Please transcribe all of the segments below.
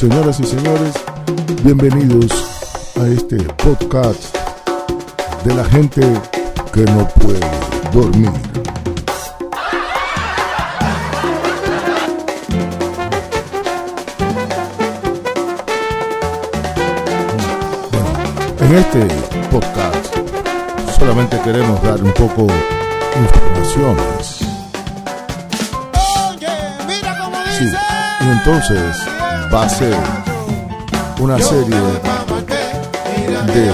señoras y señores, bienvenidos a este podcast de la gente que no puede dormir. en este podcast solamente queremos dar un poco informaciones. Sí, y entonces va a ser una serie de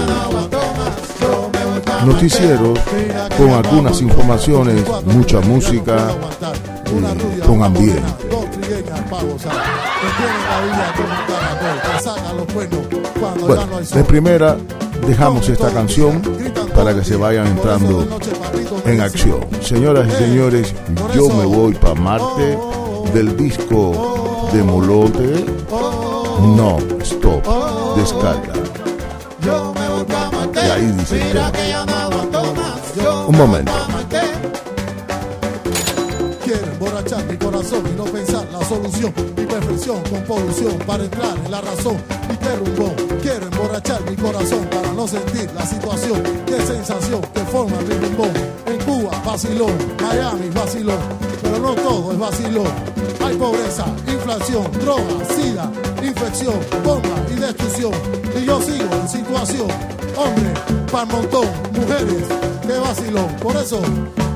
noticieros con algunas informaciones, mucha música, eh, con ambiente. Bueno, de primera dejamos esta canción para que se vayan entrando en acción. Señoras y señores, yo me voy para Marte del disco de Molote. No, stop, descarga. Y ahí dice Un momento. Quiero emborrachar mi corazón y no pensar la solución. Mi perfección con polución para entrar en la razón. Mi rumbo. Quiero emborrachar mi corazón para no sentir la situación. Qué sensación que forma mi bombón. En Cuba, vacilón. Miami, vacilón. Pero no todo es vacilón. Hay pobreza, inflación, droga, sida, infección, bomba y destrucción. Y yo sigo en situación. Hombre, para montón, mujeres, qué vacilón. Por eso,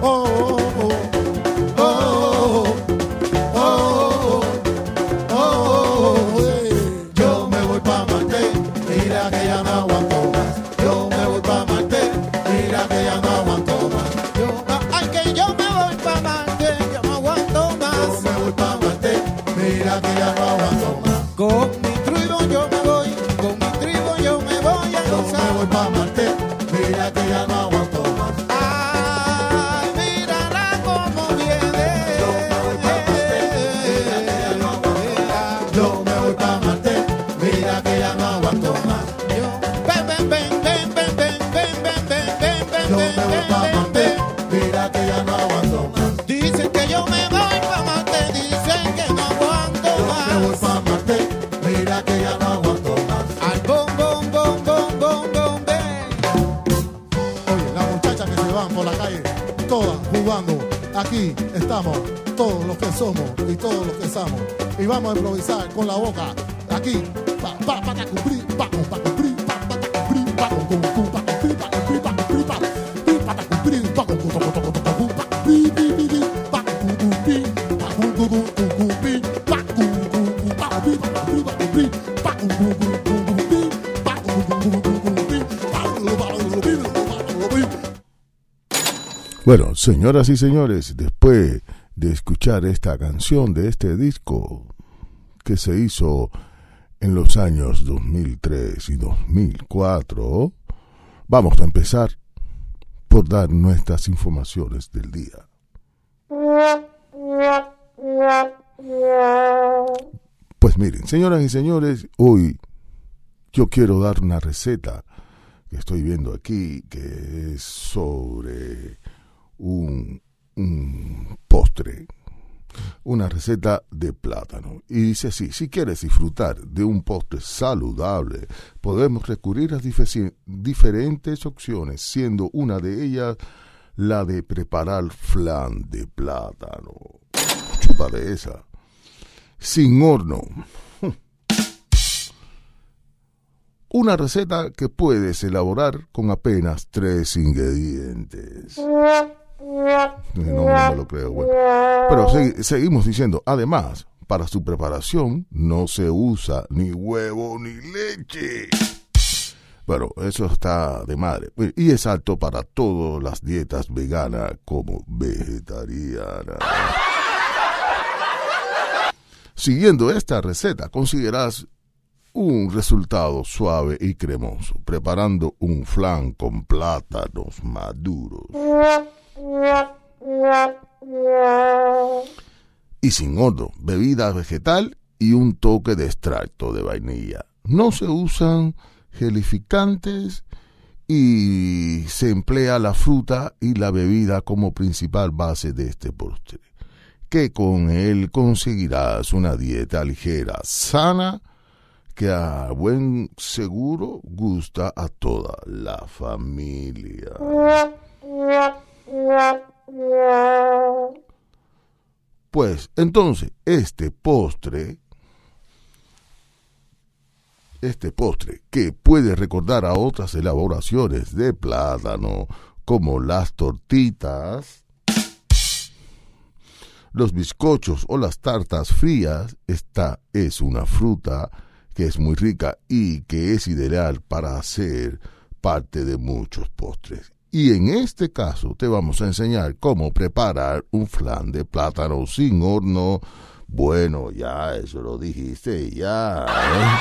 oh, oh, oh. Estamos todos los que somos y todos los que somos. Y vamos a improvisar con la boca. Aquí. Bueno, señoras y señores, después de escuchar esta canción de este disco que se hizo en los años 2003 y 2004, vamos a empezar por dar nuestras informaciones del día. Pues miren, señoras y señores, hoy yo quiero dar una receta que estoy viendo aquí, que es sobre un, postre, una receta de plátano. Y dice así, si quieres disfrutar de un postre saludable, podemos recurrir a diferentes opciones, siendo una de ellas la de preparar flan de plátano. Chupa de esa. Sin horno. Una receta que puedes elaborar con apenas tres ingredientes. No, me lo creo, Pero seguimos diciendo, además, para su preparación no se usa ni huevo ni leche. Bueno, eso está de madre. Y es alto para todas las dietas veganas como vegetarianas. Siguiendo esta receta, consideras un resultado suave y cremoso, preparando un flan con plátanos maduros y sin otro, bebida vegetal y un toque de extracto de vainilla. No se usan gelificantes y se emplea la fruta y la bebida como principal base de este postre, que con él conseguirás una dieta ligera, sana que a buen seguro gusta a toda la familia. Pues entonces, este postre, este postre que puede recordar a otras elaboraciones de plátano, como las tortitas, los bizcochos o las tartas frías, esta es una fruta que es muy rica y que es ideal para hacer parte de muchos postres. Y en este caso te vamos a enseñar cómo preparar un flan de plátano sin horno. Bueno, ya eso lo dijiste, ya. ¿eh?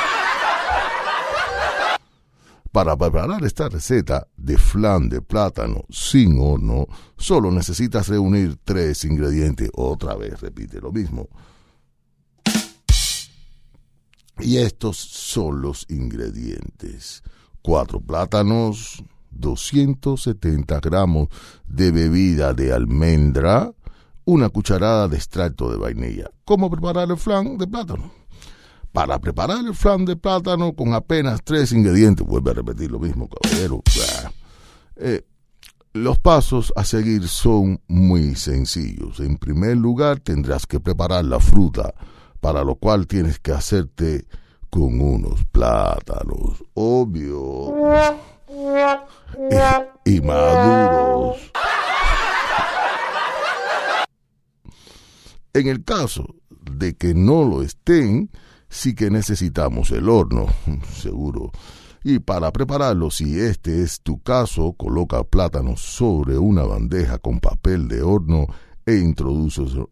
Para preparar esta receta de flan de plátano sin horno, solo necesitas reunir tres ingredientes. Otra vez repite lo mismo. Y estos son los ingredientes. Cuatro plátanos, 270 gramos de bebida de almendra, una cucharada de extracto de vainilla. ¿Cómo preparar el flan de plátano? Para preparar el flan de plátano con apenas tres ingredientes, vuelve a repetir lo mismo, caballero. Eh, los pasos a seguir son muy sencillos. En primer lugar, tendrás que preparar la fruta para lo cual tienes que hacerte con unos plátanos, obvio, y, maduros. En el caso de que no lo estén, sí que necesitamos el horno, seguro. Y para prepararlo, si este es tu caso, coloca plátanos sobre una bandeja con papel de horno e introdúcelo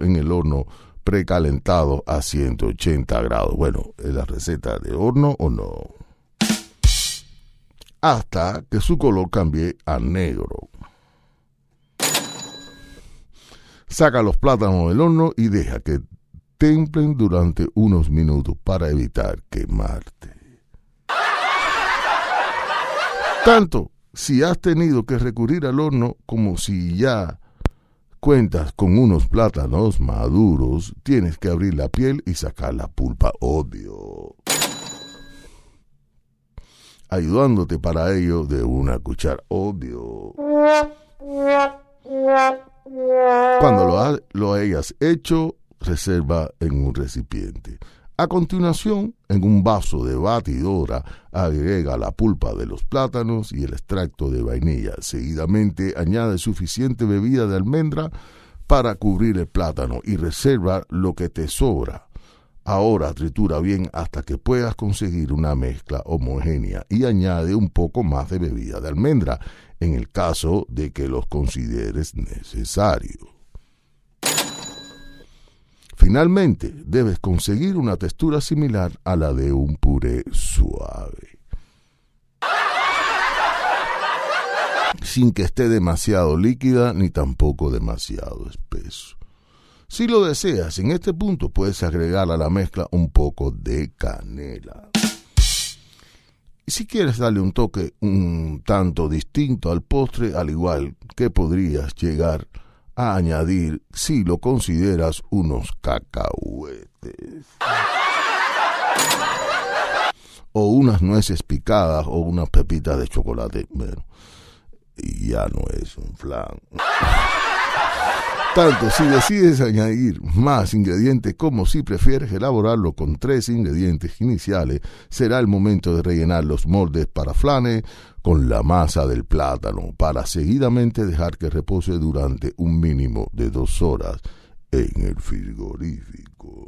en el horno precalentado a 180 grados. Bueno, ¿es la receta de horno o no? Hasta que su color cambie a negro. Saca los plátanos del horno y deja que templen durante unos minutos para evitar quemarte. Tanto si has tenido que recurrir al horno como si ya cuentas con unos plátanos maduros, tienes que abrir la piel y sacar la pulpa, obvio. Ayudándote para ello de una cuchara, obvio. Cuando lo, hayas hecho, reserva en un recipiente. A continuación, en un vaso de batidora, agrega la pulpa de los plátanos y el extracto de vainilla. Seguidamente, añade suficiente bebida de almendra para cubrir el plátano y reserva lo que te sobra. Ahora tritura bien hasta que puedas conseguir una mezcla homogénea y añade un poco más de bebida de almendra en el caso de que los consideres necesario. Finalmente, debes conseguir una textura similar a la de un puré suave. Sin que esté demasiado líquida ni tampoco demasiado espeso. Si lo deseas, en este punto puedes agregar a la mezcla un poco de canela. Si quieres darle un toque un tanto distinto al postre, al igual que podrías llegar a añadir si lo consideras unos cacahuetes. O unas nueces picadas o unas pepitas de chocolate. Bueno, ya no es un flan. Tanto si decides añadir más ingredientes como si prefieres elaborarlo con tres ingredientes iniciales, será el momento de rellenar los moldes para flanes con la masa del plátano para seguidamente dejar que repose durante un mínimo de dos horas en el frigorífico.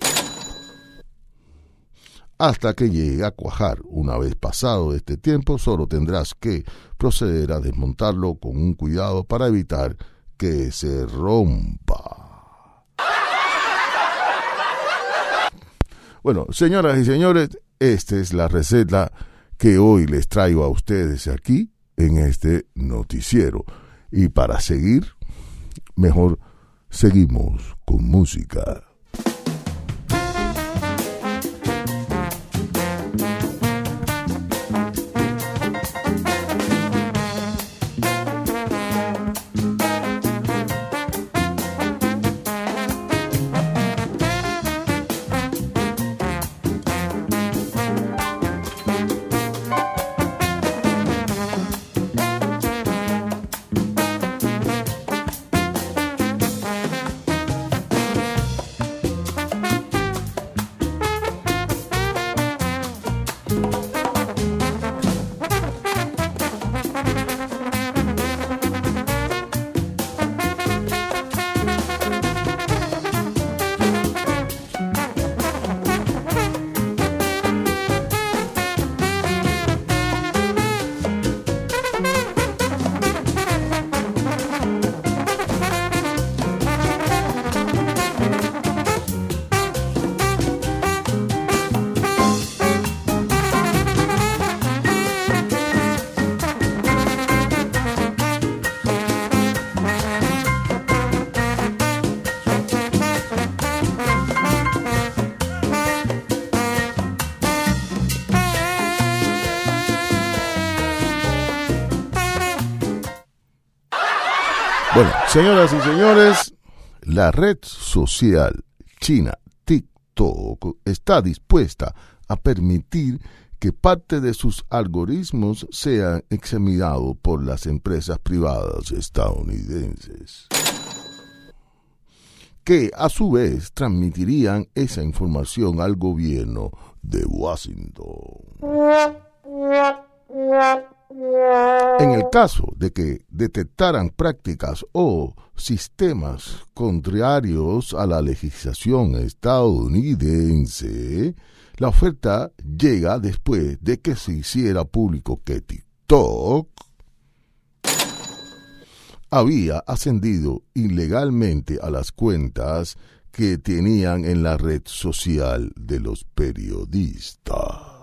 Hasta que llegue a cuajar. Una vez pasado este tiempo, solo tendrás que proceder a desmontarlo con un cuidado para evitar que se rompa. Bueno, señoras y señores, esta es la receta que hoy les traigo a ustedes aquí en este noticiero. Y para seguir, mejor seguimos con música. Señoras y señores, la red social china TikTok está dispuesta a permitir que parte de sus algoritmos sean examinados por las empresas privadas estadounidenses, que a su vez transmitirían esa información al gobierno de Washington. En el caso de que detectaran prácticas o sistemas contrarios a la legislación estadounidense, la oferta llega después de que se hiciera público que TikTok había ascendido ilegalmente a las cuentas que tenían en la red social de los periodistas,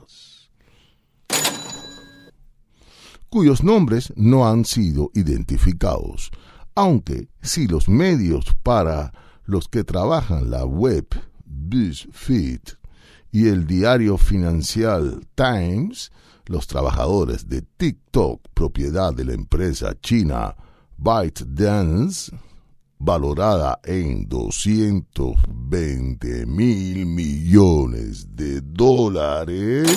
cuyos nombres no han sido identificados, aunque si los medios para los que trabajan la web BuzzFeed y el diario Financial Times, los trabajadores de TikTok, propiedad de la empresa china ByteDance, valorada en 220 mil millones de dólares,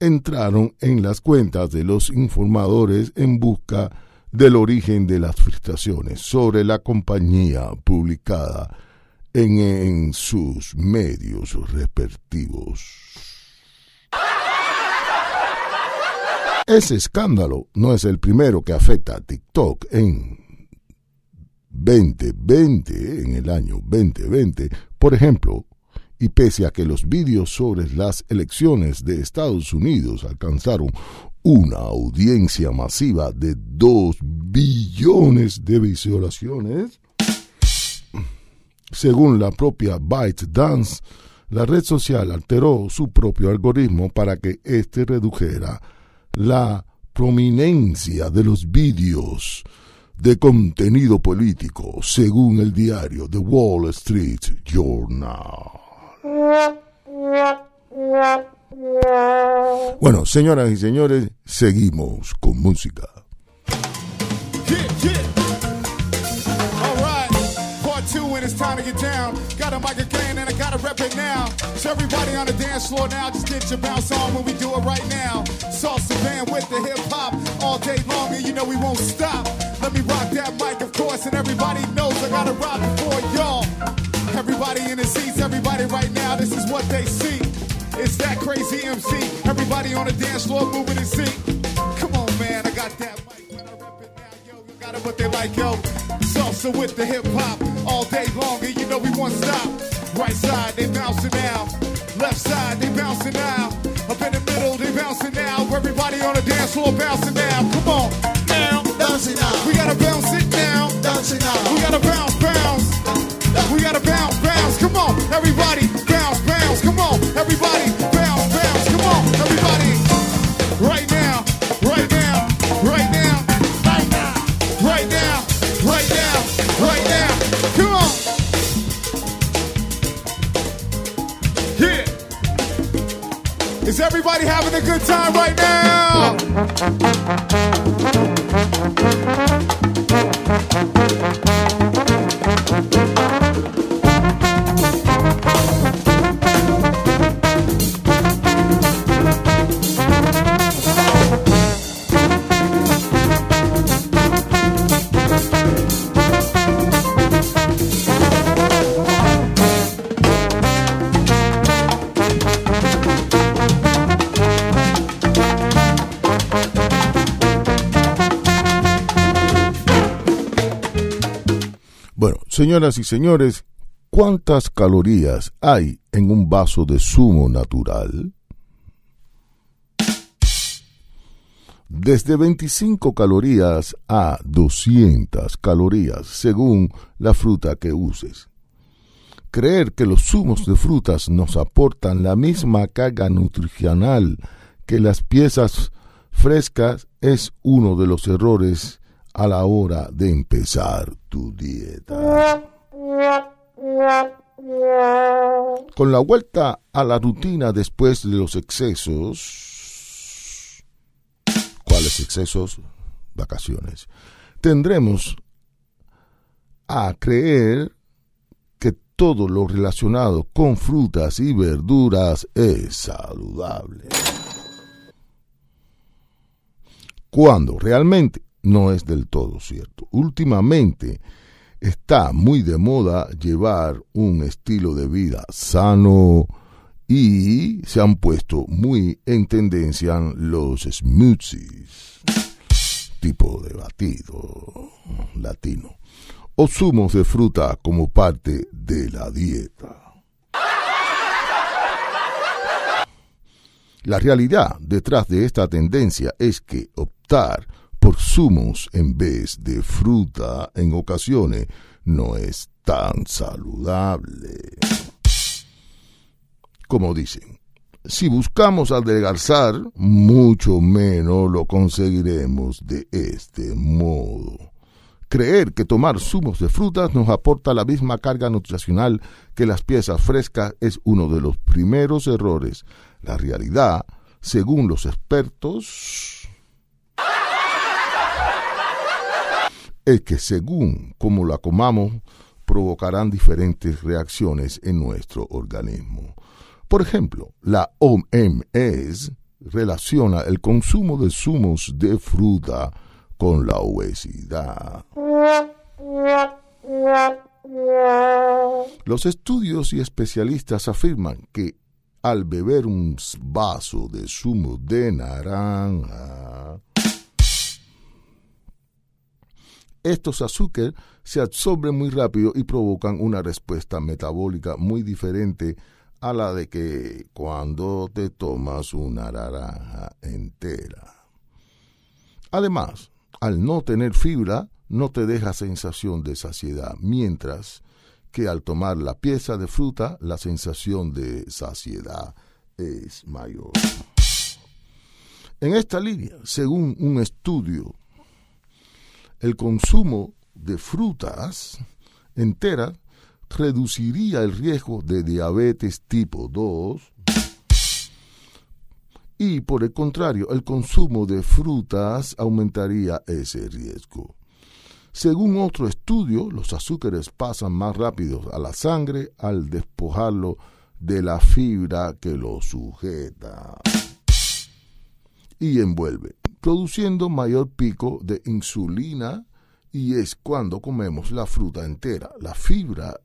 entraron en las cuentas de los informadores en busca del origen de las frustraciones sobre la compañía publicada en, sus medios respectivos. Ese escándalo no es el primero que afecta a TikTok en 2020, en el año 2020. Por ejemplo, y pese a que los vídeos sobre las elecciones de Estados Unidos alcanzaron una audiencia masiva de 2 billones de visualizaciones, según la propia ByteDance, la red social alteró su propio algoritmo para que éste redujera la prominencia de los vídeos de contenido político, según el diario The Wall Street Journal. Bueno, señoras y señores, seguimos con música. two when it's time to get down. Got a mic again and I gotta rep it now. So everybody on the dance floor now, just get your bounce on when we do it right now. Salsa band with the hip hop all day long, and you know we won't stop. Let me rock that mic, of course, and everybody knows I gotta rock for y'all. Everybody in the seats, everybody right now, this is what they see. It's that crazy MC. Everybody on the dance floor moving his seat. Come on, man, I got that mic. When I rep it now, yo, you got it what they like, yo. Salsa with the hip hop all day long, and you know we won't stop. Right side, they bouncing now. Left side, they bouncing now. Up in the middle, they bouncing now. Everybody on the dance floor bouncing now. Come on, now. Bouncing now. We gotta bounce it now. Bouncing now. We gotta bounce, bounce. We gotta bounce, bounce. Come on, everybody, bounce, bounce. Come on, everybody, bounce, bounce. Come on, everybody. Right now, right now, right now, right now, right now, right now. Come on. Yeah. Is everybody having a good time right now? Señoras y señores, ¿cuántas calorías hay en un vaso de zumo natural? Desde 25 calorías a 200 calorías según la fruta que uses. Creer que los zumos de frutas nos aportan la misma carga nutricional que las piezas frescas es uno de los errores a la hora de empezar tu dieta. Con la vuelta a la rutina después de los excesos, ¿cuáles excesos? vacaciones, tendremos a creer que todo lo relacionado con frutas y verduras es saludable. Cuando realmente no es del todo cierto. Últimamente está muy de moda llevar un estilo de vida sano y se han puesto muy en tendencia los smoothies, tipo de batido latino o zumos de fruta como parte de la dieta. La realidad detrás de esta tendencia es que optar por zumos en vez de fruta en ocasiones no es tan saludable. Como dicen, si buscamos adelgazar, mucho menos lo conseguiremos de este modo. Creer que tomar zumos de frutas nos aporta la misma carga nutricional que las piezas frescas es uno de los primeros errores. La realidad, según los expertos, es que según como la comamos, provocarán diferentes reacciones en nuestro organismo. Por ejemplo, la OMS relaciona el consumo de zumos de fruta con la obesidad. Los estudios y especialistas afirman que al beber un vaso de zumo de naranja, estos azúcares se absorben muy rápido y provocan una respuesta metabólica muy diferente a la de que cuando te tomas una naranja entera. Además, al no tener fibra, no te deja sensación de saciedad, mientras que al tomar la pieza de fruta, la sensación de saciedad es mayor. En esta línea, según un estudio, el consumo de frutas enteras reduciría el riesgo de diabetes tipo 2, y por el contrario, el consumo de frutas aumentaría ese riesgo. Según otro estudio, los azúcares pasan más rápido a la sangre al despojarlo de la fibra que lo sujeta. Y envuelve, produciendo mayor pico de insulina y es cuando comemos la fruta entera. La fibra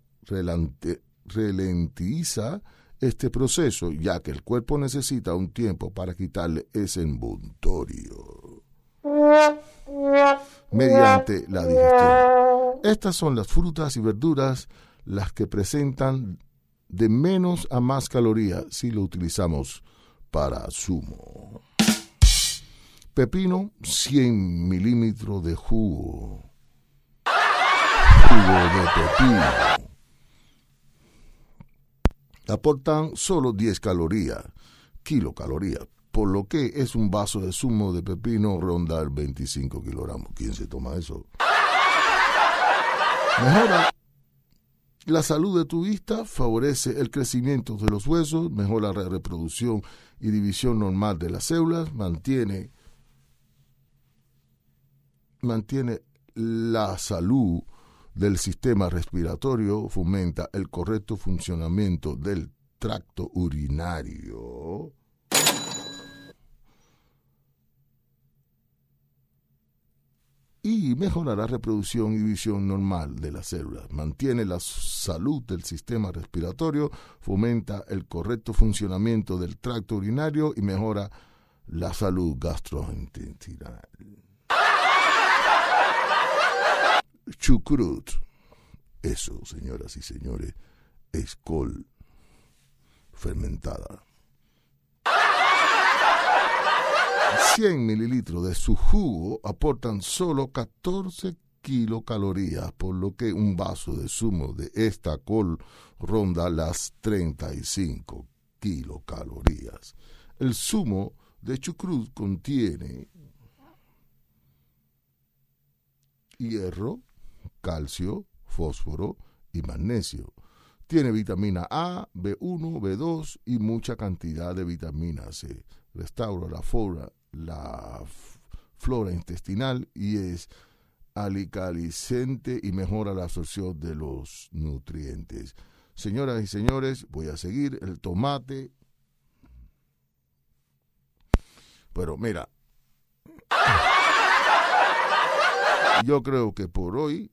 ralentiza este proceso, ya que el cuerpo necesita un tiempo para quitarle ese embuntorio mediante la digestión. Estas son las frutas y verduras las que presentan de menos a más calorías si lo utilizamos para zumo. Pepino, 100 milímetros de jugo. Jugo de pepino aportan solo 10 calorías, kilocalorías, por lo que es un vaso de zumo de pepino rondar 25 kilogramos. ¿Quién se toma eso? Mejora la salud de tu vista, favorece el crecimiento de los huesos, mejora la reproducción y división normal de las células, mantiene, mantiene la salud del sistema respiratorio, fomenta el correcto funcionamiento del tracto urinario. y mejora la reproducción y visión normal de las células, mantiene la salud del sistema respiratorio, fomenta el correcto funcionamiento del tracto urinario y mejora la salud gastrointestinal. Chucrut. Eso, señoras y señores, es col fermentada. 100 mililitros de su jugo aportan solo 14 kilocalorías, por lo que un vaso de zumo de esta col ronda las 35 kilocalorías. El zumo de chucrut contiene hierro, calcio, fósforo y magnesio. Tiene vitamina A, B1, B2 y mucha cantidad de vitamina C. Restaura la flora, la flora intestinal y es alicalicente y mejora la absorción de los nutrientes. Señoras y señores, voy a seguir el tomate. Pero mira, yo creo que por hoy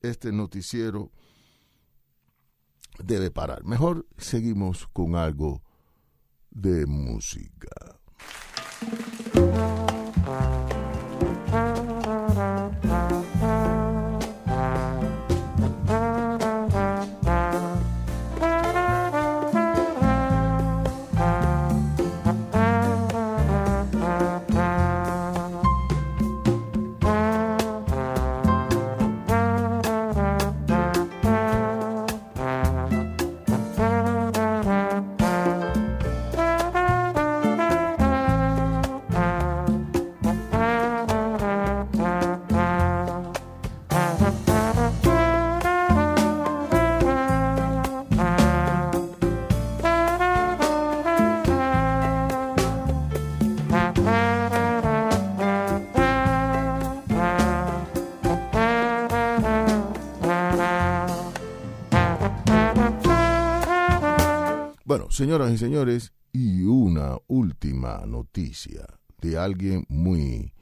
este noticiero debe parar. Mejor seguimos con algo de música. Señoras y señores, y una última noticia de alguien muy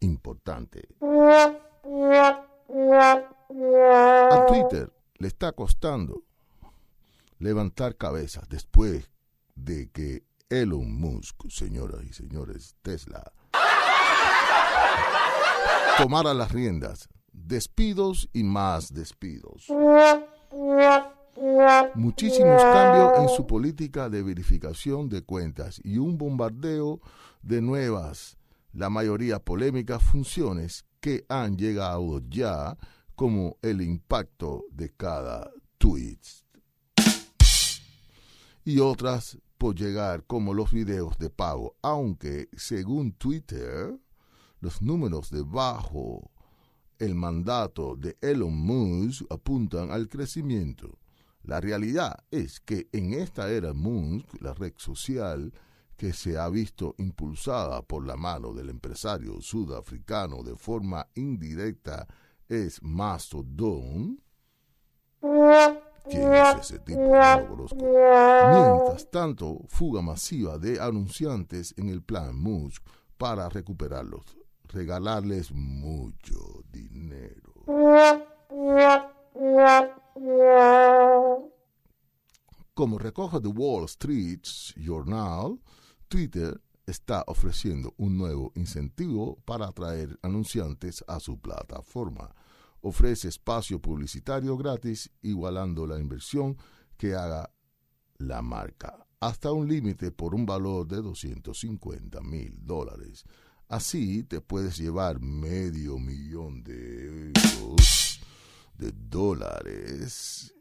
importante. A Twitter le está costando levantar cabezas después de que Elon Musk, señoras y señores, Tesla, tomara las riendas. Despidos y más despidos muchísimos cambios en su política de verificación de cuentas y un bombardeo de nuevas, la mayoría polémicas funciones que han llegado ya como el impacto de cada tweet. Y otras por llegar como los videos de pago, aunque según Twitter, los números debajo el mandato de Elon Musk apuntan al crecimiento. La realidad es que en esta era Musk, la red social que se ha visto impulsada por la mano del empresario sudafricano de forma indirecta es Mastodon. ¿Quién es ese tipo? Mientras tanto, fuga masiva de anunciantes en el plan Musk para recuperarlos, regalarles mucho dinero. Como recoge The Wall Street Journal, Twitter está ofreciendo un nuevo incentivo para atraer anunciantes a su plataforma. Ofrece espacio publicitario gratis igualando la inversión que haga la marca, hasta un límite por un valor de 250 mil dólares. Así te puedes llevar medio millón de euros de dólares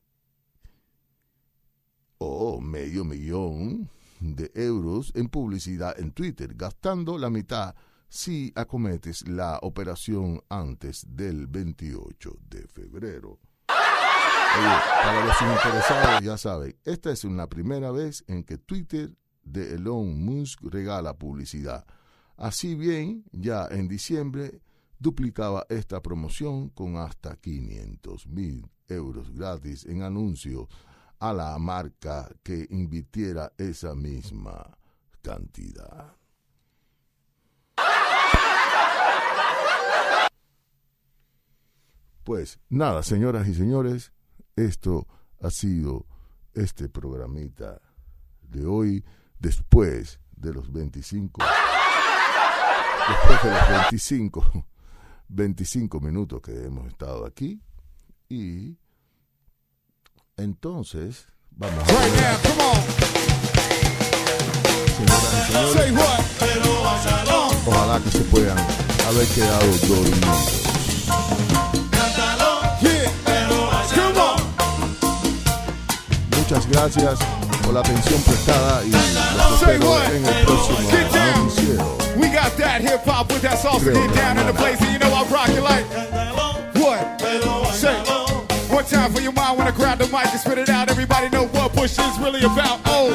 o medio millón de euros en publicidad en Twitter, gastando la mitad si acometes la operación antes del 28 de febrero. para los interesados, ya saben, esta es una primera vez en que Twitter de Elon Musk regala publicidad. Así bien, ya en diciembre duplicaba esta promoción con hasta 500 mil euros gratis en anuncio a la marca que invirtiera esa misma cantidad. Pues nada, señoras y señores, esto ha sido este programita de hoy después de los 25 después de los 25 25 minutos que hemos estado aquí y entonces vamos a ver. ojalá que se puedan haber quedado dormidos. Muchas gracias por la atención prestada y los espero en el próximo noticiero. We got that hip hop with that salsa. Get down in the place, and you know I rock it like. What? Say? One time for your mind when I grab the mic and spit it out. Everybody know what Bush is really about. Oh.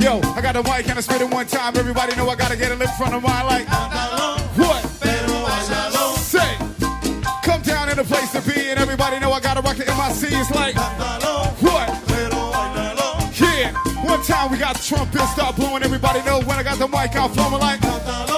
Yo, I got the mic and I spit it one time. Everybody know I gotta get a in from the mine like. What? Say. Come down in the place to be, and everybody know I gotta rock the MIC. It's like. What? we got trumpets, start blowing. Everybody know when I got the mic out, flowing like.